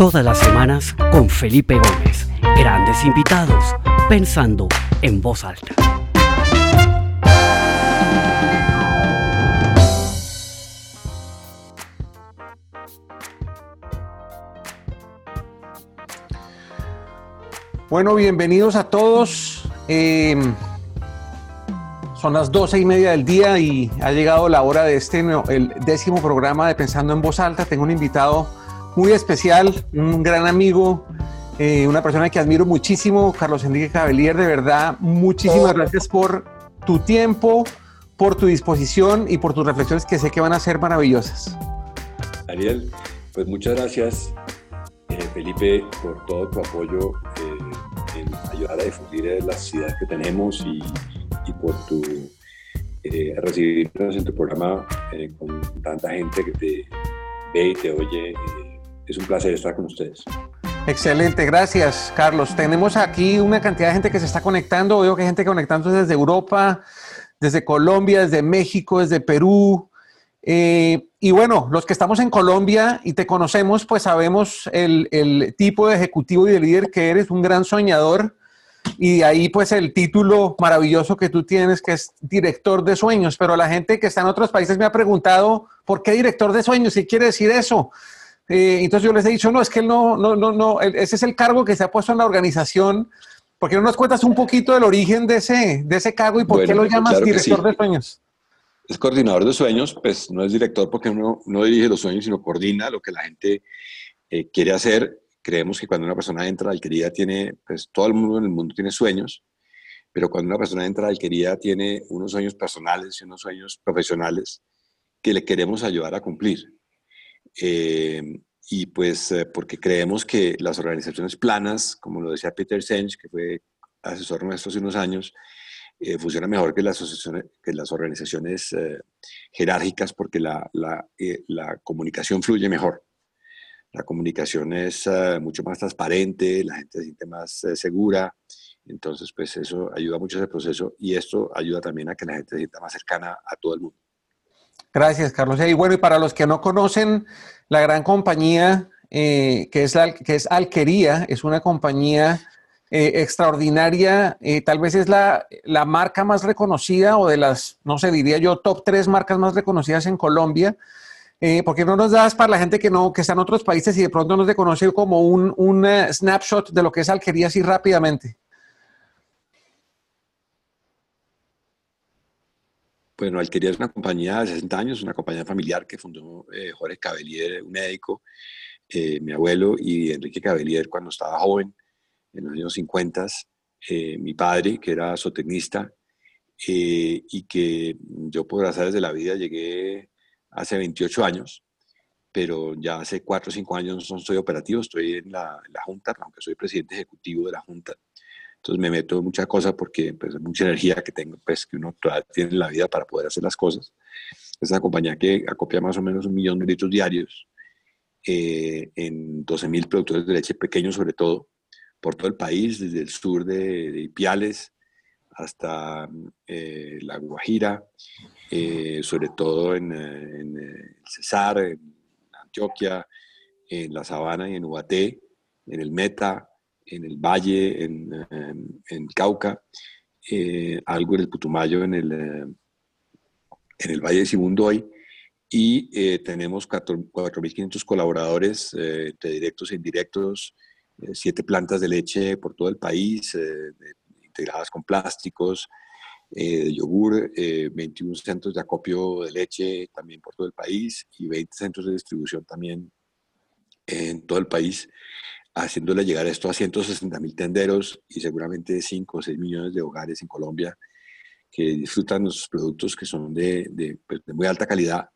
Todas las semanas con Felipe Gómez. Grandes invitados, pensando en voz alta. Bueno, bienvenidos a todos. Eh, son las doce y media del día y ha llegado la hora de este, el décimo programa de Pensando en Voz Alta. Tengo un invitado muy especial, un gran amigo, eh, una persona que admiro muchísimo, Carlos Enrique Cabelier. De verdad, muchísimas gracias por tu tiempo, por tu disposición y por tus reflexiones que sé que van a ser maravillosas. Ariel, pues muchas gracias, eh, Felipe, por todo tu apoyo en ayudar a difundir las ideas que tenemos y, por tu eh, recibirnos en tu programa eh, con tanta gente que te ve y te oye. Eh, es un placer estar con ustedes. Excelente, gracias Carlos. Tenemos aquí una cantidad de gente que se está conectando. Veo que hay gente conectándose desde Europa, desde Colombia, desde México, desde Perú. y bueno, los que estamos en Colombia y te conocemos, pues sabemos el, tipo de ejecutivo y de líder que eres, un gran soñador, y ahí pues el título maravilloso que tú tienes, que es director de sueños. Pero la gente que está en otros países me ha preguntado, ¿por qué director de sueños? ¿Y quiere decir eso? Eh, entonces yo les he dicho, no, es que él no, no, no, no, ese es el cargo que se ha puesto en la organización. ¿Por qué no nos cuentas un poquito del origen de ese, de ese cargo y por qué lo llamas director de sueños? Es coordinador de sueños, pues no es director porque uno no dirige los sueños, sino coordina lo que la gente eh, quiere hacer creemos que cuando una persona entra a alquería tiene, pues todo el mundo en el mundo tiene sueños, pero cuando una persona entra a alquería tiene unos sueños personales y unos sueños profesionales que le queremos ayudar a cumplir. Eh, y pues eh, porque creemos que las organizaciones planas, como lo decía Peter Senge, que fue asesor nuestro hace unos años, eh, funcionan mejor que las, asociaciones, que las organizaciones jerárquicas porque la, la, la comunicación fluye mejor la comunicación es eh, mucho más transparente, la gente se siente más eh, segura, entonces pues eso ayuda mucho ese proceso y esto ayuda también a que la gente se sienta más cercana a todo el mundo. Gracias, Carlos. Y bueno, y para los que no conocen la gran compañía eh, que, es la, que es Alquería, es una compañía extraordinaria, tal vez es la, la, marca más reconocida o de las, no sé, diría yo, top tres marcas más reconocidas en Colombia. Eh, ¿Por qué no nos das para la gente que no que está en otros países y de pronto nos reconoce como un, un eh, snapshot de lo que es Alquería así rápidamente? Bueno, Alquería es una compañía de 60 años, una compañía familiar que fundó eh, Jorge Cabellier, un médico, mi abuelo y Enrique Cabellier cuando estaba joven, en los años 50, mi padre, que era zootecnista, y que yo por hacer de la vida llegué hace 28 años, pero ya hace 4 o 5 años no soy operativo, estoy en la, Junta, aunque soy presidente ejecutivo de la Junta. Entonces me meto en muchas cosas porque pues, mucha energía que tengo, pues que uno tiene en la vida para poder hacer las cosas. Es una compañía que acopia más o menos un millón de litros diarios eh, en 12 mil productores de leche pequeños sobre todo, por todo el país, desde el sur de, Ipiales hasta eh, La Guajira eh, sobre todo en, en, Cesar, en Antioquia, en la Sabana y en Ubaté, en el Meta, en el Valle, en, en, Cauca, eh, algo en el Putumayo, en el, en el Valle de Sibundoy, y tenemos 4.500 colaboradores entre directos e indirectos, siete plantas de leche por todo el país, integradas con plásticos, eh, de yogur, 21 eh, centros de acopio de leche también por todo el país y 20 centros de distribución también en todo el país, haciéndole llegar esto a 160 mil tenderos y seguramente 5 o 6 millones de hogares en Colombia que disfrutan nuestros productos que son de, de, pues, de muy alta calidad,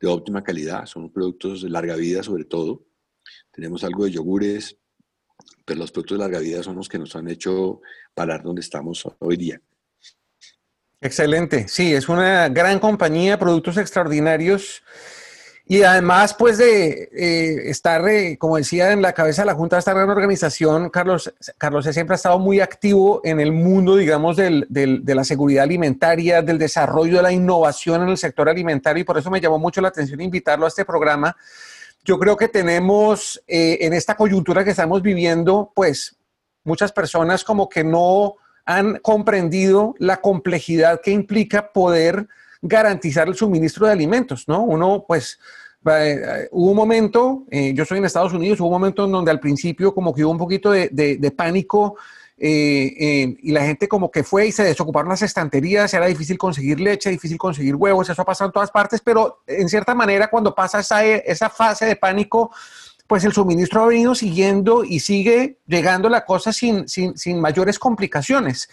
de óptima calidad, son productos de larga vida sobre todo. Tenemos algo de yogures, pero los productos de larga vida son los que nos han hecho parar donde estamos hoy día. Excelente, sí, es una gran compañía, productos extraordinarios. Y además, pues de eh, estar, eh, como decía, en la cabeza de la Junta de esta gran organización, Carlos, Carlos siempre ha estado muy activo en el mundo, digamos, del, de la seguridad alimentaria, del desarrollo de la innovación en el sector alimentario, y por eso me llamó mucho la atención invitarlo a este programa. yo creo que tenemos eh, en esta coyuntura que estamos viviendo, pues muchas personas como que no han comprendido la complejidad que implica poder garantizar el suministro de alimentos, ¿no? Uno, pues, eh, hubo un momento, eh, yo soy en Estados Unidos, hubo un momento en donde al principio como que hubo un poquito de, pánico eh, y la gente como que fue y se desocuparon las estanterías, era difícil conseguir leche, difícil conseguir huevos, eso ha pasado en todas partes, pero en cierta manera cuando pasa esa, esa fase de pánico, pues el suministro ha venido siguiendo y sigue llegando la cosa sin, sin, mayores complicaciones.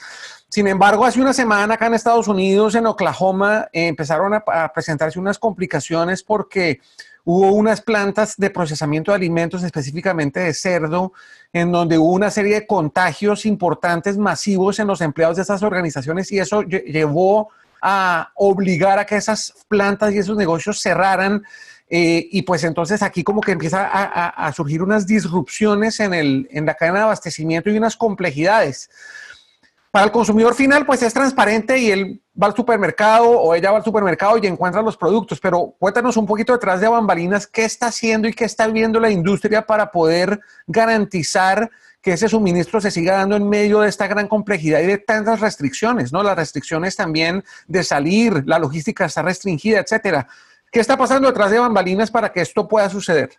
Sin embargo, hace una semana acá en Estados Unidos, en Oklahoma, eh, empezaron a, presentarse unas complicaciones porque hubo unas plantas de procesamiento de alimentos, específicamente de cerdo, en donde hubo una serie de contagios importantes, masivos en los empleados de esas organizaciones y eso llevó a obligar a que esas plantas y esos negocios cerraran eh, y pues entonces aquí como que empieza a, surgir unas disrupciones en, el, en la cadena de abastecimiento y unas complejidades. Para el consumidor final, pues es transparente y él va al supermercado o ella va al supermercado y encuentra los productos, pero cuéntanos un poquito detrás de bambalinas qué está haciendo y qué está viendo la industria para poder garantizar que ese suministro se siga dando en medio de esta gran complejidad y de tantas restricciones, ¿no? Las restricciones también de salir, la logística está restringida, etcétera. ¿Qué está pasando detrás de bambalinas para que esto pueda suceder?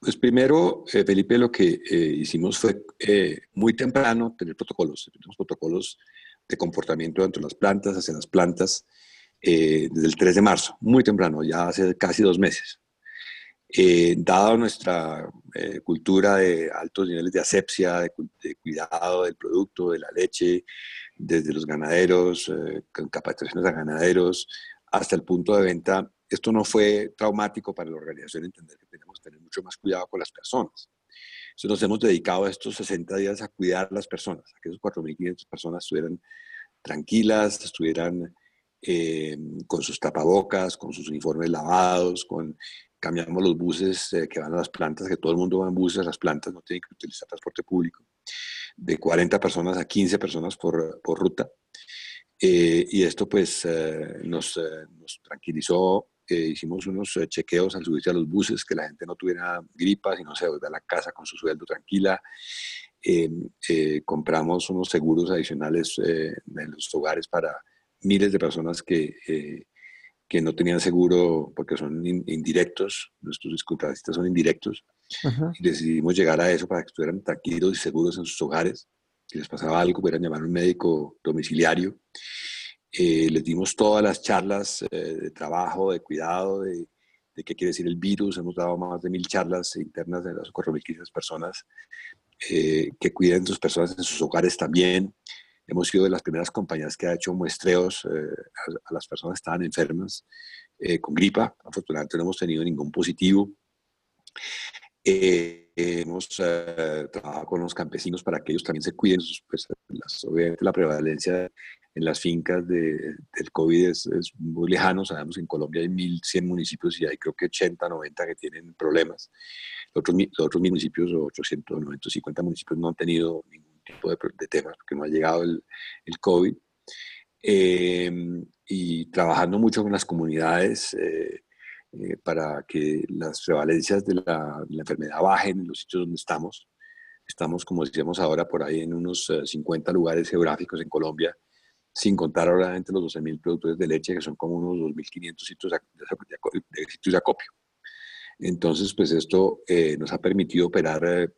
Pues primero, eh, Felipe, lo que eh, hicimos fue eh, muy temprano tener protocolos. Tenemos protocolos de comportamiento dentro de las plantas, hacia las plantas, desde el 3 de marzo, muy temprano, ya hace casi dos meses. dado nuestra cultura de altos niveles de asepsia, de, cuidado del producto, de la leche, desde los ganaderos, eh, capacitaciones a ganaderos, hasta el punto de venta. Esto no fue traumático para la organización entender que tenemos que tener mucho más cuidado con las personas. Entonces nos hemos dedicado estos 60 días a cuidar a las personas, a que esos 4.500 personas estuvieran tranquilas, estuvieran eh, con sus tapabocas, con sus uniformes lavados, con cambiamos los buses eh, que van a las plantas, que todo el mundo va en buses a las plantas, no tienen que utilizar transporte público de 40 personas a 15 personas por, por ruta. Eh, y esto pues eh, nos, eh, nos, tranquilizó. hicimos unos chequeos al subirse a los buses, que la gente no tuviera gripas y no se vuelva a la casa con su sueldo tranquila. compramos unos seguros adicionales en los hogares para miles de personas que, que no tenían seguro porque son indirectos, nuestros disculpadistas son indirectos, y decidimos llegar a eso para que estuvieran tranquilos y seguros en sus hogares. Si les pasaba algo, pudieran llamar a un médico domiciliario. Eh, les dimos todas las charlas eh, de trabajo, de cuidado, de, de, qué quiere decir el virus. Hemos dado más de mil charlas internas de las 4.500 personas eh, que cuiden sus personas en sus hogares también. Hemos sido de las primeras compañías que ha hecho muestreos a, las personas que estaban enfermas con gripa. Afortunadamente no hemos tenido ningún positivo. Eh, hemos eh, trabajado con los campesinos para que ellos también se cuiden. Pues, obviamente la prevalencia en las fincas de, del COVID es, muy lejano. Sabemos que en Colombia hay 1.100 municipios y hay creo que 80, 90 que tienen problemas. Los otros, los otros municipios, 800, 950 municipios no han tenido ningún tipo de, de temas porque no ha llegado el, el COVID. Eh, y trabajando mucho con las comunidades. Eh, para que las prevalencias de la, enfermedad bajen en los sitios donde estamos. Estamos, como decíamos ahora, por ahí en unos 50 eh, lugares geográficos en Colombia, sin contar obviamente los 12.000 productores de leche, que son como unos 2.500 sitios de, sitios de acopio. Entonces, pues esto eh, nos ha permitido operar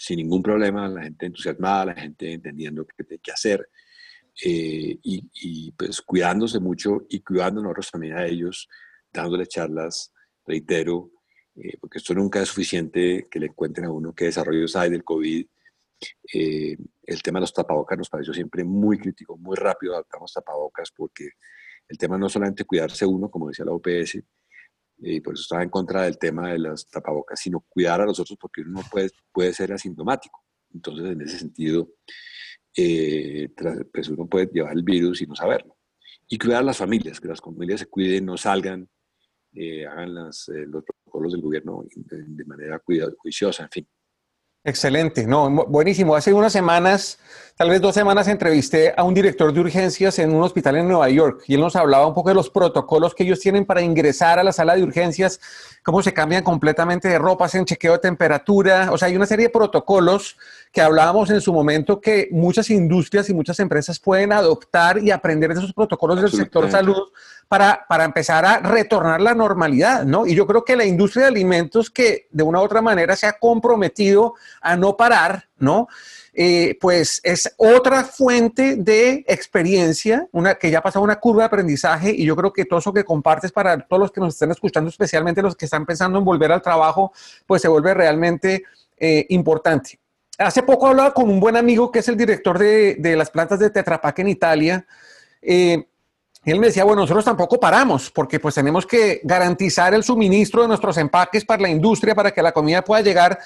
sin ningún problema, la gente entusiasmada, la gente entendiendo qué tiene que hacer y, y, pues cuidándose mucho y cuidando nosotros también a ellos dándole charlas, reitero, eh, porque esto nunca es suficiente que le encuentren a uno qué desarrollos hay del COVID. Eh, el tema de los tapabocas nos pareció siempre muy crítico, muy rápido adaptamos tapabocas porque el tema no es solamente cuidarse uno, como decía la OPS, eh, y por eso estaba en contra del tema de las tapabocas, sino cuidar a los otros porque uno puede, puede ser asintomático. Entonces, en ese sentido, pues uno puede llevar el virus y no saberlo. Y cuidar a las familias, que las familias se cuiden, no salgan, eh, hagan las, eh, los protocolos del gobierno de, manera cuidado, juiciosa, en fin. Excelente, no, buenísimo. Hace unas semanas, tal vez dos semanas, entrevisté a un director de urgencias en un hospital en Nueva York y él nos hablaba un poco de los protocolos que ellos tienen para ingresar a la sala de urgencias, cómo se cambian completamente de ropa, hacen chequeo de temperatura, o sea, hay una serie de protocolos que hablábamos en su momento que muchas industrias y muchas empresas pueden adoptar y aprender de esos protocolos del sector salud para, para, empezar a retornar la normalidad, ¿no? Y yo creo que la industria de alimentos que de una u otra manera se ha comprometido a no parar, ¿no? Eh, pues es otra fuente de experiencia, una que ya ha pasado una curva de aprendizaje y yo creo que todo eso que compartes para todos los que nos están escuchando, especialmente los que están pensando en volver al trabajo, pues se vuelve realmente eh, importante. Hace poco hablaba con un buen amigo que es el director de, de las plantas de Tetra en Italia. Eh, él me decía, bueno, nosotros tampoco paramos porque pues tenemos que garantizar el suministro de nuestros empaques para la industria, para que la comida pueda llegar,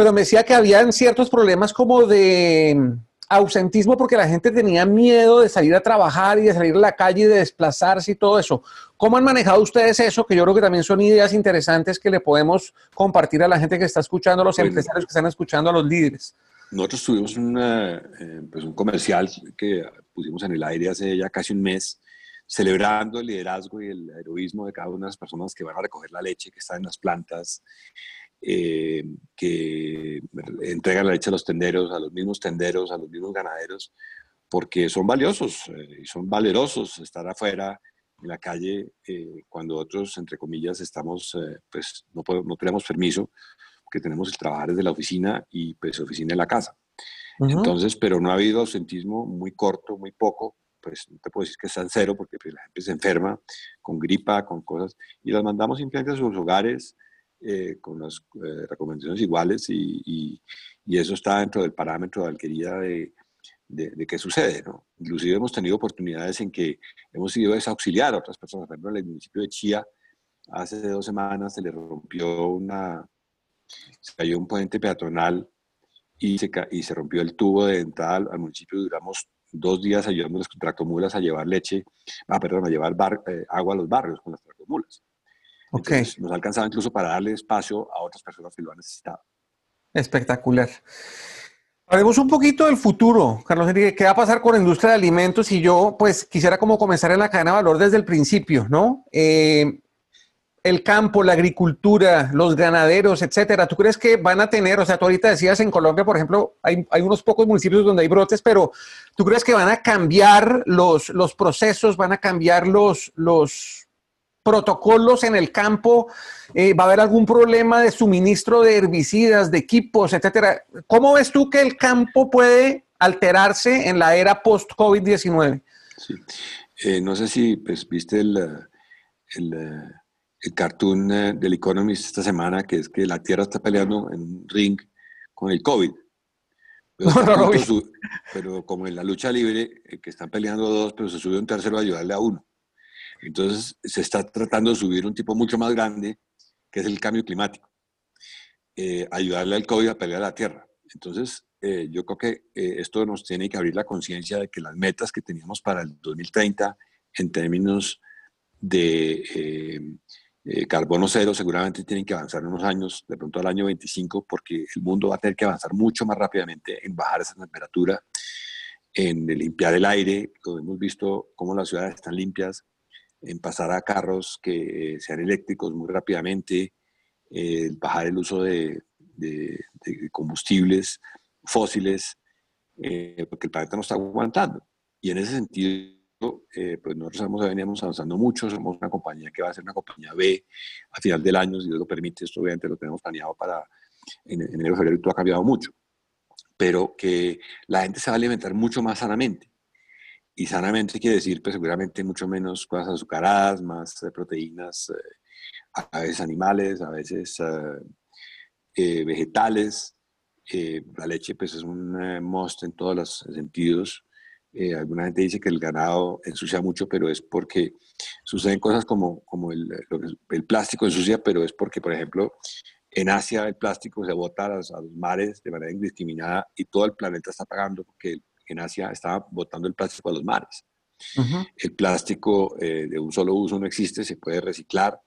pero me decía que habían ciertos problemas como de ausentismo porque la gente tenía miedo de salir a trabajar y de salir a la calle y de desplazarse y todo eso. ¿Cómo han manejado ustedes eso? Que yo creo que también son ideas interesantes que le podemos compartir a la gente que está escuchando, a los empresarios que están escuchando, a los líderes. Nosotros tuvimos eh, pues un comercial que pusimos en el aire hace ya casi un mes celebrando el liderazgo y el heroísmo de cada una de las personas que van a recoger la leche que está en las plantas, eh, que entregan la leche a los tenderos, a los mismos tenderos, a los mismos ganaderos, porque son valiosos eh, y son valerosos estar afuera en la calle eh, cuando otros, entre comillas, estamos, pues no, no tenemos permiso, que tenemos el trabajar desde la oficina y pues oficina en la casa. Entonces, pero no ha habido ausentismo muy corto, muy poco, pues no te puedo decir que sean cero porque pues, la gente se enferma con gripa, con cosas, y las mandamos simplemente a sus hogares eh, con las eh, recomendaciones iguales y, y, eso está dentro del parámetro de alquería de, de, qué sucede. ¿no? Inclusive hemos tenido oportunidades en que hemos ido a desauxiliar a otras personas. Por ejemplo, en el municipio de Chía, hace dos semanas se le rompió una, se cayó un puente peatonal y se, y se rompió el tubo de entrada al, al municipio. Duramos dos días ayudando a las tractomulas a llevar leche, ah, perdón, a llevar eh, agua a los barrios con las tractomulas. Okay. nos ha alcanzado incluso para darle espacio a otras personas que lo han necesitado. Espectacular. Hablemos un poquito del futuro, Carlos Enrique. ¿Qué va a pasar con la industria de alimentos? Y yo, pues, quisiera como comenzar en la cadena de valor desde el principio, ¿no? Eh, el campo, la agricultura, los ganaderos, etcétera, ¿tú crees que van a tener, o sea, tú ahorita decías en Colombia, por ejemplo, hay, unos pocos municipios donde hay brotes, pero ¿tú crees que van a cambiar los, los procesos, van a cambiar los, los protocolos en el campo? Eh, ¿Va a haber algún problema de suministro de herbicidas, de equipos, etcétera? ¿Cómo ves tú que el campo puede alterarse en la era post-COVID-19? Sí. Eh, no sé si pues, viste el, el el cartoon eh, del Economist esta semana, que es que la Tierra está peleando en un ring con el COVID. Pero, como en la lucha libre, que están peleando dos, pero se sube un tercero a ayudarle a uno. Entonces se está tratando de subir un tipo mucho más grande, que es el cambio climático. Eh, ayudarle al COVID a pelear a la Tierra. Entonces, yo creo que esto nos tiene que abrir la conciencia de que las metas que teníamos para el 2030 en términos de eh, carbono cero seguramente tienen que avanzar unos años, de pronto al año 25, porque el mundo va a tener que avanzar mucho más rápidamente en bajar esa temperatura, en limpiar el aire, lo hemos visto cómo las ciudades están limpias, en pasar a carros que eh, sean eléctricos muy rápidamente, eh, bajar el uso de, de, combustibles fósiles, porque el planeta no está aguantando. Y en ese sentido, eh, pues nosotros veníamos avanzando mucho, somos una compañía que va a ser una compañía B a final del año, si Dios lo permite, esto obviamente lo tenemos planeado para en, enero, febrero, y todo ha cambiado mucho, pero que la gente se va a alimentar mucho más sanamente. Y sanamente quiere decir, pues seguramente mucho menos cosas azucaradas, más eh, proteínas, eh, a veces animales, a veces vegetales. la leche pues es un must en todos los sentidos eh, alguna gente dice que el ganado ensucia mucho, pero es porque suceden cosas como, como el, el, plástico ensucia, pero es porque, por ejemplo, en Asia el plástico se bota a los, mares de manera indiscriminada y todo el planeta está pagando porque en Asia está botando el plástico a los mares. El plástico eh, de un solo uso no existe, se puede reciclar.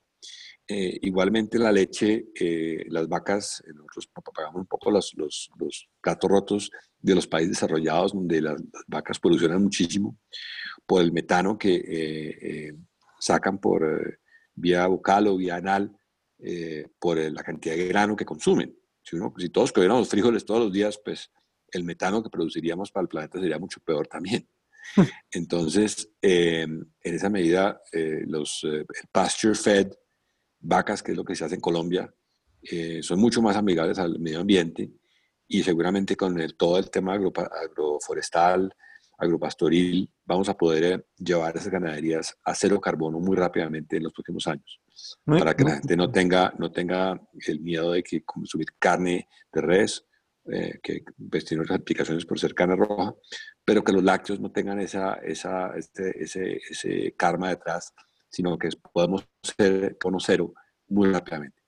Eh, igualmente la leche, eh, las vacas, eh, nosotros pagamos un poco los, los, los, platos rotos de los países desarrollados donde las, vacas produccionan muchísimo por el metano que sacan por vía vocal o vía anal por la cantidad de grano que consumen. Si, uno, si todos comiéramos frijoles todos los días, pues el metano que produciríamos para el planeta sería mucho peor también. Entonces, en esa medida, los pasture fed vacas, que es lo que se hace en Colombia, eh, son mucho más amigables al medio ambiente y seguramente con el, todo el tema agroforestal, agropastoril, vamos a poder eh, llevar esas ganaderías a cero carbono muy rápidamente en los próximos años, para que la gente no tenga, no tenga el miedo de que consumir carne de res, eh, que tiene otras aplicaciones por ser carne roja, pero que los lácteos no tengan esa, esa, este, ese, ese karma detrás sino que podemos ser muy rápidamente.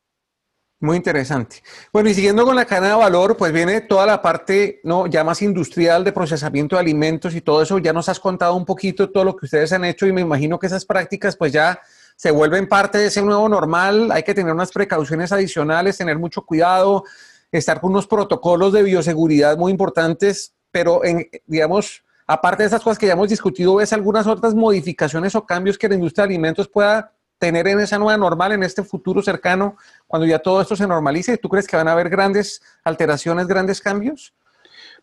Muy interesante. Bueno, y siguiendo con la cadena de valor, pues viene toda la parte ¿no? ya más industrial de procesamiento de alimentos y todo eso. Ya nos has contado un poquito todo lo que ustedes han hecho y me imagino que esas prácticas pues ya se vuelven parte de ese nuevo normal. Hay que tener unas precauciones adicionales, tener mucho cuidado, estar con unos protocolos de bioseguridad muy importantes, pero en, digamos, Aparte de esas cosas que ya hemos discutido, ¿ves algunas otras modificaciones o cambios que la industria de alimentos pueda tener en esa nueva normal, en este futuro cercano, cuando ya todo esto se normalice? ¿Tú crees que van a haber grandes alteraciones, grandes cambios?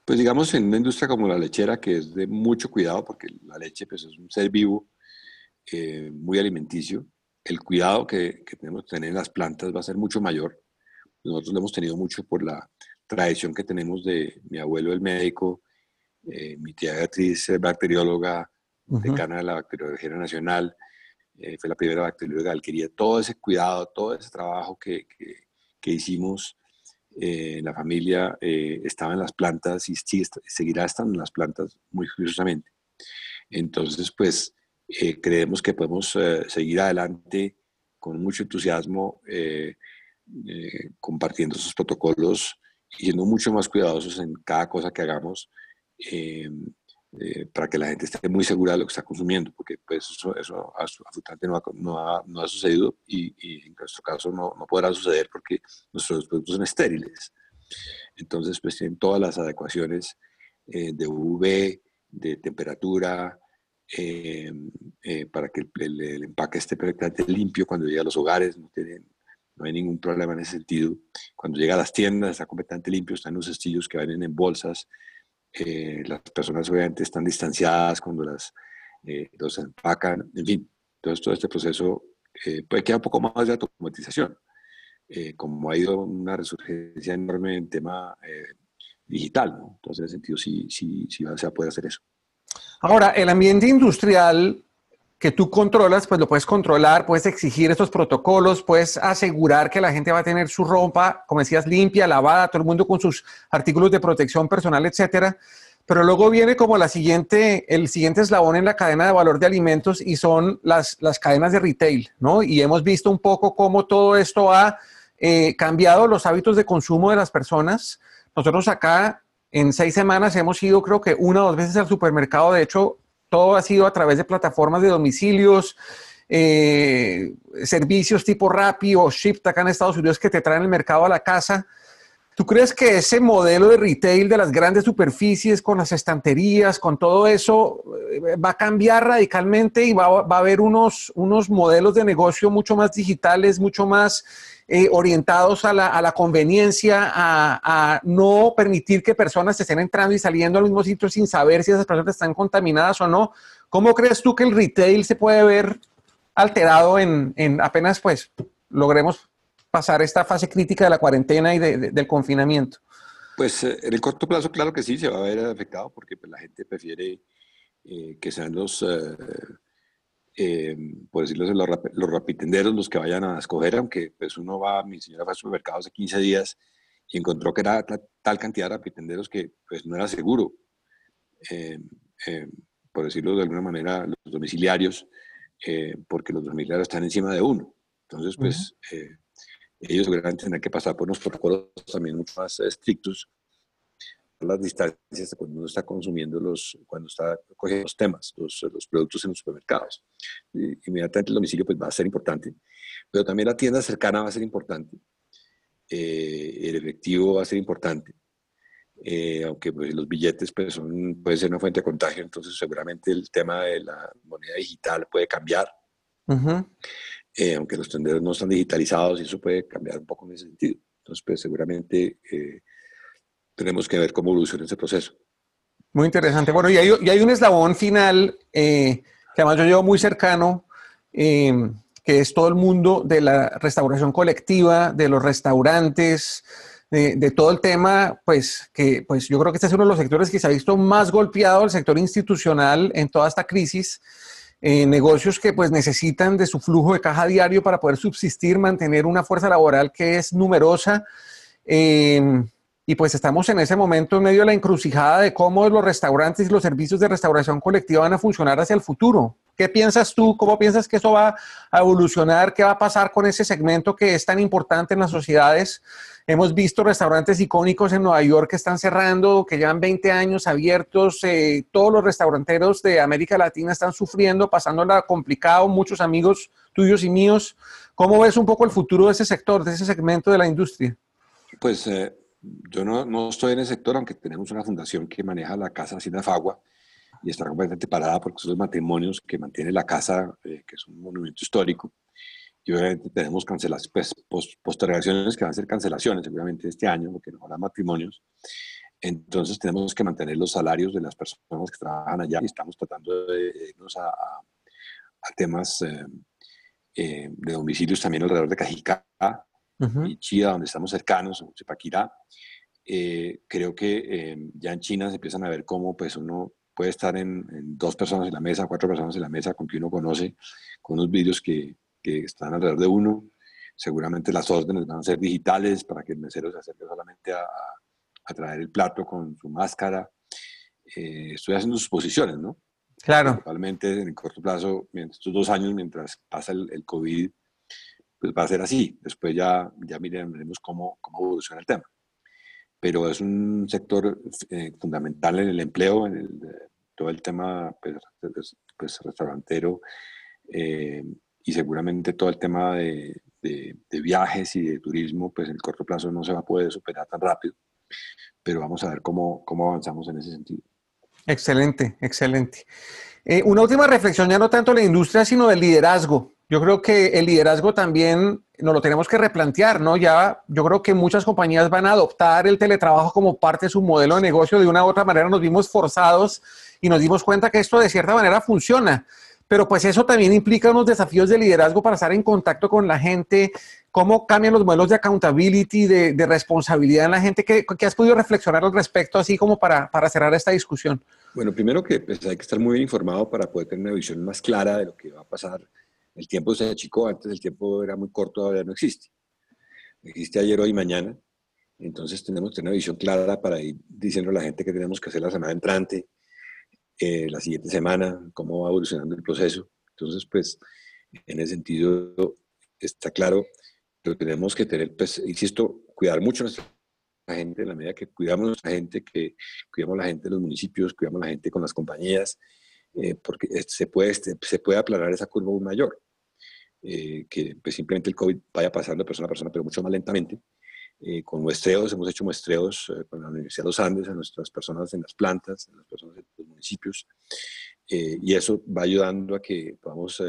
Pues digamos en una industria como la lechera, que es de mucho cuidado, porque la leche pues, es un ser vivo eh, muy alimenticio, el cuidado que, que, tenemos que tener en las plantas va a ser mucho mayor. Nosotros lo hemos tenido mucho por la tradición que tenemos de mi abuelo, el médico, eh, mi tía Beatriz es bacterióloga, decana de la Bacteriología Nacional, eh, fue la primera bacterióloga quería todo ese cuidado, todo ese trabajo que, que, hicimos eh, en la familia estaba en las plantas y seguirá estando en las plantas muy curiosamente. Entonces, pues, creemos que podemos seguir adelante con mucho entusiasmo, compartiendo esos protocolos y siendo mucho más cuidadosos en cada cosa que hagamos eh, eh, para que la gente esté muy segura de lo que está consumiendo, porque pues eso, eso absolutamente no ha, no ha, no ha sucedido y, y, en nuestro caso no, no, podrá suceder porque nuestros productos son estériles. Entonces, pues tienen todas las adecuaciones eh, de UV, de temperatura, para que el, el, empaque esté perfectamente limpio cuando llega a los hogares, no, no hay ningún problema en ese sentido. Cuando llega a las tiendas está completamente limpio, están los cestillos que vienen en bolsas, eh, las personas obviamente están distanciadas cuando las eh, los empacan, en fin, todo este proceso eh, puede quedar un poco más de automatización. Eh, como ha ido una resurgencia enorme en tema digital, ¿no? Entonces, en ese sentido, sí, sí, sí se poder hacer eso. Ahora, el ambiente industrial que tú controlas, pues lo puedes controlar, puedes exigir estos protocolos, puedes asegurar que la gente va a tener su ropa, como decías, limpia, lavada, todo el mundo con sus artículos de protección personal, etcétera. Pero luego viene como la siguiente, el siguiente eslabón en la cadena de valor de alimentos y son las, las cadenas de retail, ¿no? Y hemos visto un poco cómo todo esto ha eh, cambiado los hábitos de consumo de las personas. Nosotros acá en seis semanas hemos ido creo que una o dos veces al supermercado. De hecho, todo ha sido a través de plataformas de domicilios, eh, servicios tipo Rappi o Shipt acá en Estados Unidos que te traen el mercado a la casa. ¿Tú crees que ese modelo de retail de las grandes superficies con las estanterías, con todo eso, eh, va a cambiar radicalmente y va, va a haber unos, unos modelos de negocio mucho más digitales, mucho más eh, orientados a la, conveniencia, a, no permitir que personas estén entrando y saliendo al mismo sitio sin saber si esas personas están contaminadas o no. ¿Cómo crees tú que el retail se puede ver alterado en, en apenas pues logremos pasar esta fase crítica de la cuarentena y de, de, del confinamiento? Pues eh, en el corto plazo, claro que sí, se va a ver afectado porque pues, la gente prefiere eh, que sean los, eh, por decirlo así, los, los, rapitenderos los que vayan a escoger, aunque pues uno va, mi señora fue al supermercado hace 15 días y encontró que era tal cantidad de rapitenderos que pues no era seguro, eh, eh, por decirlo de alguna manera, los domiciliarios, porque los domiciliarios están encima de uno. Entonces, pues uh -huh. ellos seguramente tendrán que pasar por unos protocolos también mucho más estrictos las distancias cuando uno está consumiendo los, cuando está cogiendo los temas, los, los productos en los supermercados. inmediatamente el domicilio pues, va a ser importante, pero también la tienda cercana va a ser importante. Eh, el efectivo va a ser importante. Eh, aunque pues, los billetes pues, son, puede ser una fuente de contagio, entonces seguramente el tema de la moneda digital puede cambiar, eh, aunque los tenderos no están digitalizados y eso puede cambiar un poco en ese sentido. Entonces, pues seguramente tenemos que ver cómo evoluciona ese proceso. Muy interesante. Bueno, y hay, un eslabón final que además yo llevo muy cercano, que es todo el mundo de la restauración colectiva, de los restaurantes, de, todo el tema, pues que pues yo creo que este es uno de los sectores que se ha visto más golpeado, el sector institucional en toda esta crisis. Eh, negocios que pues necesitan de su flujo de caja diario para poder subsistir, mantener una fuerza laboral que es numerosa. Em, y pues estamos en ese momento en medio de la encrucijada de cómo los restaurantes y los servicios de restauración colectiva van a funcionar hacia el futuro. ¿Qué piensas tú? ¿Cómo piensas que eso va a evolucionar? ¿Qué va a pasar con ese segmento que es tan importante en las sociedades? Hemos visto restaurantes icónicos en Nueva York que están cerrando, que llevan 20 años abiertos. Eh, todos los restauranteros de América Latina están sufriendo, pasándola complicado. Muchos amigos tuyos y míos. ¿Cómo ves un poco el futuro de ese sector, de ese segmento de la industria? Pues eh, yo no, no, estoy en el sector, aunque tenemos una fundación que maneja la Casa Hacienda Fagua y está completamente parada porque son los matrimonios que mantiene la casa, eh, que es un monumento histórico. Y obviamente tenemos cancelaciones, pues, postergaciones que van a ser cancelaciones seguramente este año, porque no habrá matrimonios. Entonces tenemos que mantener los salarios de las personas que trabajan allá y estamos tratando de irnos a, temas eh, eh, de domicilios también alrededor de Cajicá y Chía, donde estamos cercanos, en Chipaquirá. creo que ya en China se empiezan a ver cómo pues uno puede estar en, dos personas en la mesa, cuatro personas en la mesa con quien uno conoce, con unos vídeos que, que, están alrededor de uno. Seguramente las órdenes van a ser digitales para que el mesero se acerque solamente a, a traer el plato con su máscara. Eh, estoy haciendo sus posiciones, ¿no? Claro. Principalmente en el corto plazo, estos dos años, mientras pasa el, el, COVID, pues va a ser así. Después ya, ya miremos cómo, cómo evoluciona el tema pero es un sector eh, fundamental en el empleo, en el, todo el tema pues, pues restaurantero eh, y seguramente todo el tema de, de, viajes y de turismo, pues en el corto plazo no se va a poder superar tan rápido, pero vamos a ver cómo, cómo avanzamos en ese sentido. Excelente, excelente. Eh, una última reflexión, ya no tanto de la industria, sino del liderazgo. Yo creo que el liderazgo también nos lo tenemos que replantear, ¿no? Ya yo creo que muchas compañías van a adoptar el teletrabajo como parte de su modelo de negocio. De una u otra manera nos vimos forzados y nos dimos cuenta que esto de cierta manera funciona. Pero pues eso también implica unos desafíos de liderazgo para estar en contacto con la gente, cómo cambian los modelos de accountability, de, responsabilidad en la gente. ¿Qué, has podido reflexionar al respecto, así como para, para cerrar esta discusión? Bueno, primero que pues, hay que estar muy bien informado para poder tener una visión más clara de lo que va a pasar el tiempo se achicó, antes el tiempo era muy corto, ahora no existe. Existe ayer, hoy mañana. Entonces tenemos que tener una visión clara para ir diciendo a la gente que tenemos que hacer la semana entrante, eh, la siguiente semana, cómo va evolucionando el proceso. Entonces, pues, en ese sentido está claro, pero tenemos que tener, pues, insisto, cuidar mucho nuestra gente en la medida que cuidamos a nuestra gente, que cuidamos a la gente de los municipios, cuidamos a la gente con las compañías, eh, porque se puede, este, se puede aplanar esa curva aún mayor. Eh, que pues, simplemente el COVID vaya pasando de persona a persona, pero mucho más lentamente. Eh, con muestreos, hemos hecho muestreos con la Universidad de los Andes, a nuestras personas en las plantas, a las personas en los municipios, y eso va ayudando a que podamos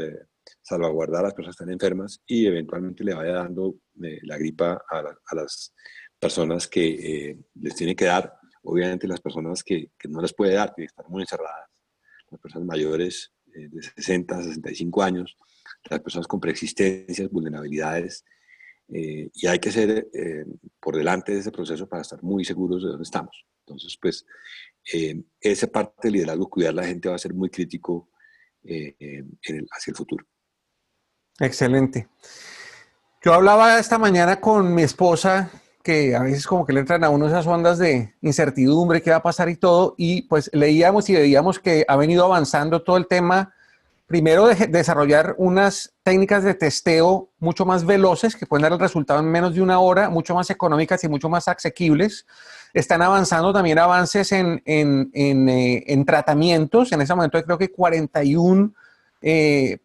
salvaguardar a las personas que están enfermas y eventualmente le vaya dando la gripa a, a, las personas que les tiene que dar, obviamente las personas que, que no les puede dar, que están muy encerradas las personas mayores eh, de 60 a 65 años, las personas con preexistencias, vulnerabilidades, eh, y hay que ser eh, por delante de ese proceso para estar muy seguros de dónde estamos. Entonces, pues, esa parte del liderazgo, cuidar a la gente va a ser muy crítico hacia el futuro. Excelente. Yo hablaba esta mañana con mi esposa que a veces como que le entran a uno esas ondas de incertidumbre, qué va a pasar y todo, y pues leíamos y veíamos que ha venido avanzando todo el tema primero de desarrollar unas técnicas de testeo mucho más veloces que pueden dar el resultado en menos de una hora, mucho más económicas y mucho más asequibles. Están avanzando también avances en, en, en, eh, en tratamientos. En ese momento creo que 41 eh,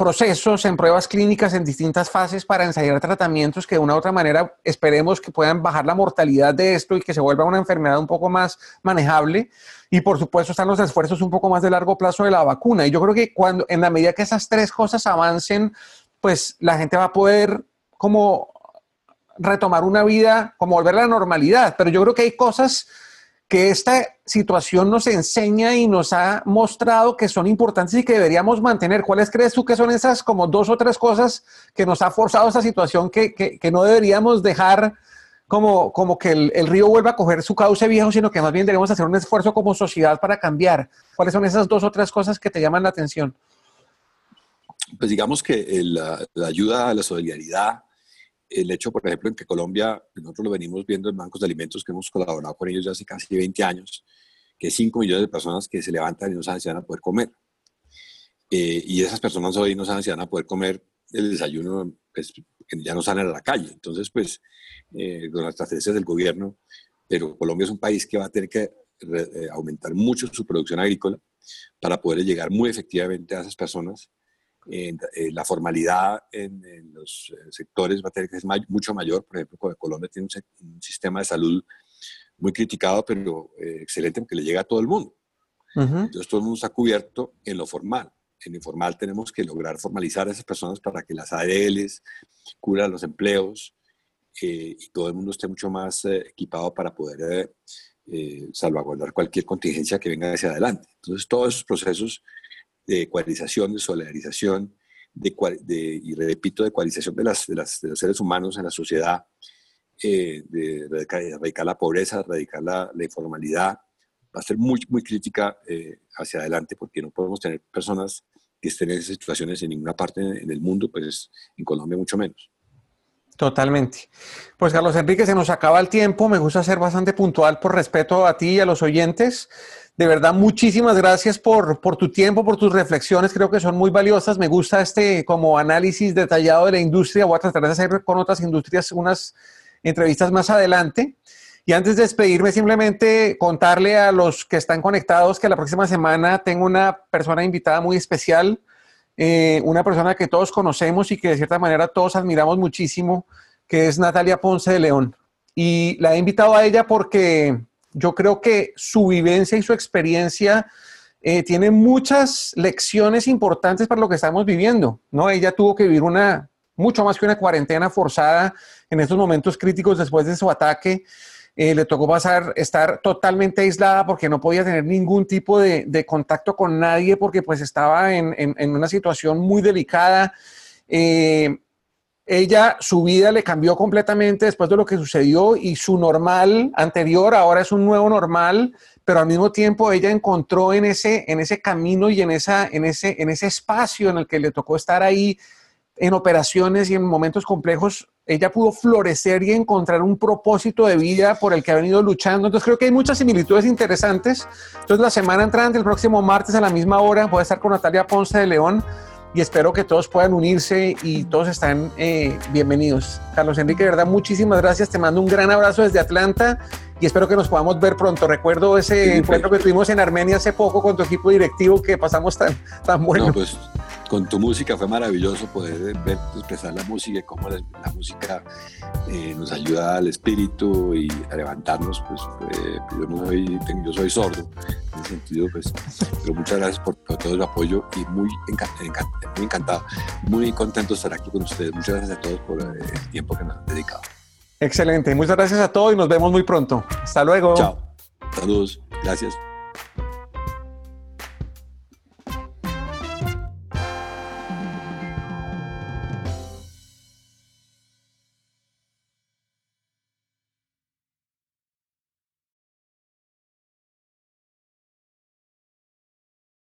procesos en pruebas clínicas en distintas fases para ensayar tratamientos que de una u otra manera esperemos que puedan bajar la mortalidad de esto y que se vuelva una enfermedad un poco más manejable. Y por supuesto están los esfuerzos un poco más de largo plazo de la vacuna. Y yo creo que cuando, en la medida que esas tres cosas avancen, pues la gente va a poder como retomar una vida, como volver a la normalidad. Pero yo creo que hay cosas que esta situación nos enseña y nos ha mostrado que son importantes y que deberíamos mantener. ¿Cuáles crees tú que son esas como dos o tres cosas que nos ha forzado esta situación que, que, no deberíamos dejar como, como que el, el, río vuelva a coger su cauce viejo, sino que más bien debemos hacer un esfuerzo como sociedad para cambiar? ¿Cuáles son esas dos o tres cosas que te llaman la atención? Pues digamos que la, la ayuda a la solidaridad, el hecho, por ejemplo, en que Colombia, nosotros lo venimos viendo en bancos de alimentos que hemos colaborado con ellos ya hace casi 20 años, que 5 millones de personas que se levantan y no saben si van a poder comer. Eh, y esas personas hoy no saben si van a poder comer el desayuno, pues, ya no salen a la calle. Entonces, pues, eh, con las estrategias del gobierno, pero Colombia es un país que va a tener que eh, aumentar mucho su producción agrícola para poder llegar muy efectivamente a esas personas eh, la formalidad en, los eh, sectores va a tener que ser mucho mayor. Por ejemplo, Colombia tiene un, sistema de salud muy criticado, pero eh, excelente porque le llega a todo el mundo. Entonces todo el mundo está cubierto en lo formal. En lo informal tenemos que lograr formalizar a esas personas para que las ADLs cubran los empleos y todo el mundo esté mucho más equipado para poder salvaguardar cualquier contingencia que venga hacia adelante. Entonces todos esos procesos de ecualización, de solidarización, de, y repito, de ecualización de, las, de, los seres humanos en la sociedad, eh, de erradicar, la pobreza, erradicar la, la, informalidad, va a ser muy, muy crítica eh, hacia adelante porque no podemos tener personas que estén en esas situaciones en ninguna parte en el mundo, pues en Colombia mucho menos. Totalmente. Pues Carlos Enrique, se nos acaba el tiempo. Me gusta ser bastante puntual por respeto a ti y a los oyentes. De verdad, muchísimas gracias por, tu tiempo, por tus reflexiones. Creo que son muy valiosas. Me gusta este como análisis detallado de la industria. Voy a tratar de hacer con otras industrias unas entrevistas más adelante. Y antes de despedirme, simplemente contarle a los que están conectados que la próxima semana tengo una persona invitada muy especial, eh, una persona que todos conocemos y que de cierta manera todos admiramos muchísimo, que es Natalia Ponce de León. Y la he invitado a ella porque yo creo que su vivencia y su experiencia eh, tiene muchas lecciones importantes para lo que estamos viviendo, ¿no? Ella tuvo que vivir una, mucho más que una cuarentena forzada en estos momentos críticos después de su ataque. Eh, le tocó pasar, estar totalmente aislada porque no podía tener ningún tipo de, contacto con nadie porque pues estaba en, una situación muy delicada. Eh, ella, su vida le cambió completamente después de lo que sucedió y su normal anterior ahora es un nuevo normal, pero al mismo tiempo ella encontró en ese, en ese camino y en, esa, en, ese, en ese espacio en el que le tocó estar ahí en operaciones y en momentos complejos, ella pudo florecer y encontrar un propósito de vida por el que ha venido luchando. Entonces creo que hay muchas similitudes interesantes. Entonces la semana entrante, el próximo martes a la misma hora, voy a estar con Natalia Ponce de León y espero que todos puedan unirse y todos están eh, bienvenidos. Carlos Enrique, de verdad, muchísimas gracias. Te mando un gran abrazo desde Atlanta y espero que nos podamos ver pronto. Recuerdo ese encuentro que tuvimos en Armenia hace poco con tu equipo directivo que pasamos tan, tan bueno. pues con tu música fue maravilloso poder ver, expresar la música y cómo la, música eh, nos ayuda al espíritu y a levantarnos. Pues eh, yo, no soy, yo soy sordo en ese sentido, pues, pero muchas gracias por, todo el apoyo y muy, muy encantado, muy contento de estar aquí con ustedes. Muchas gracias a todos por eh, el tiempo que nos han dedicado. Excelente, muchas gracias a todos y nos vemos muy pronto. Hasta luego. Chao. Saludos, gracias.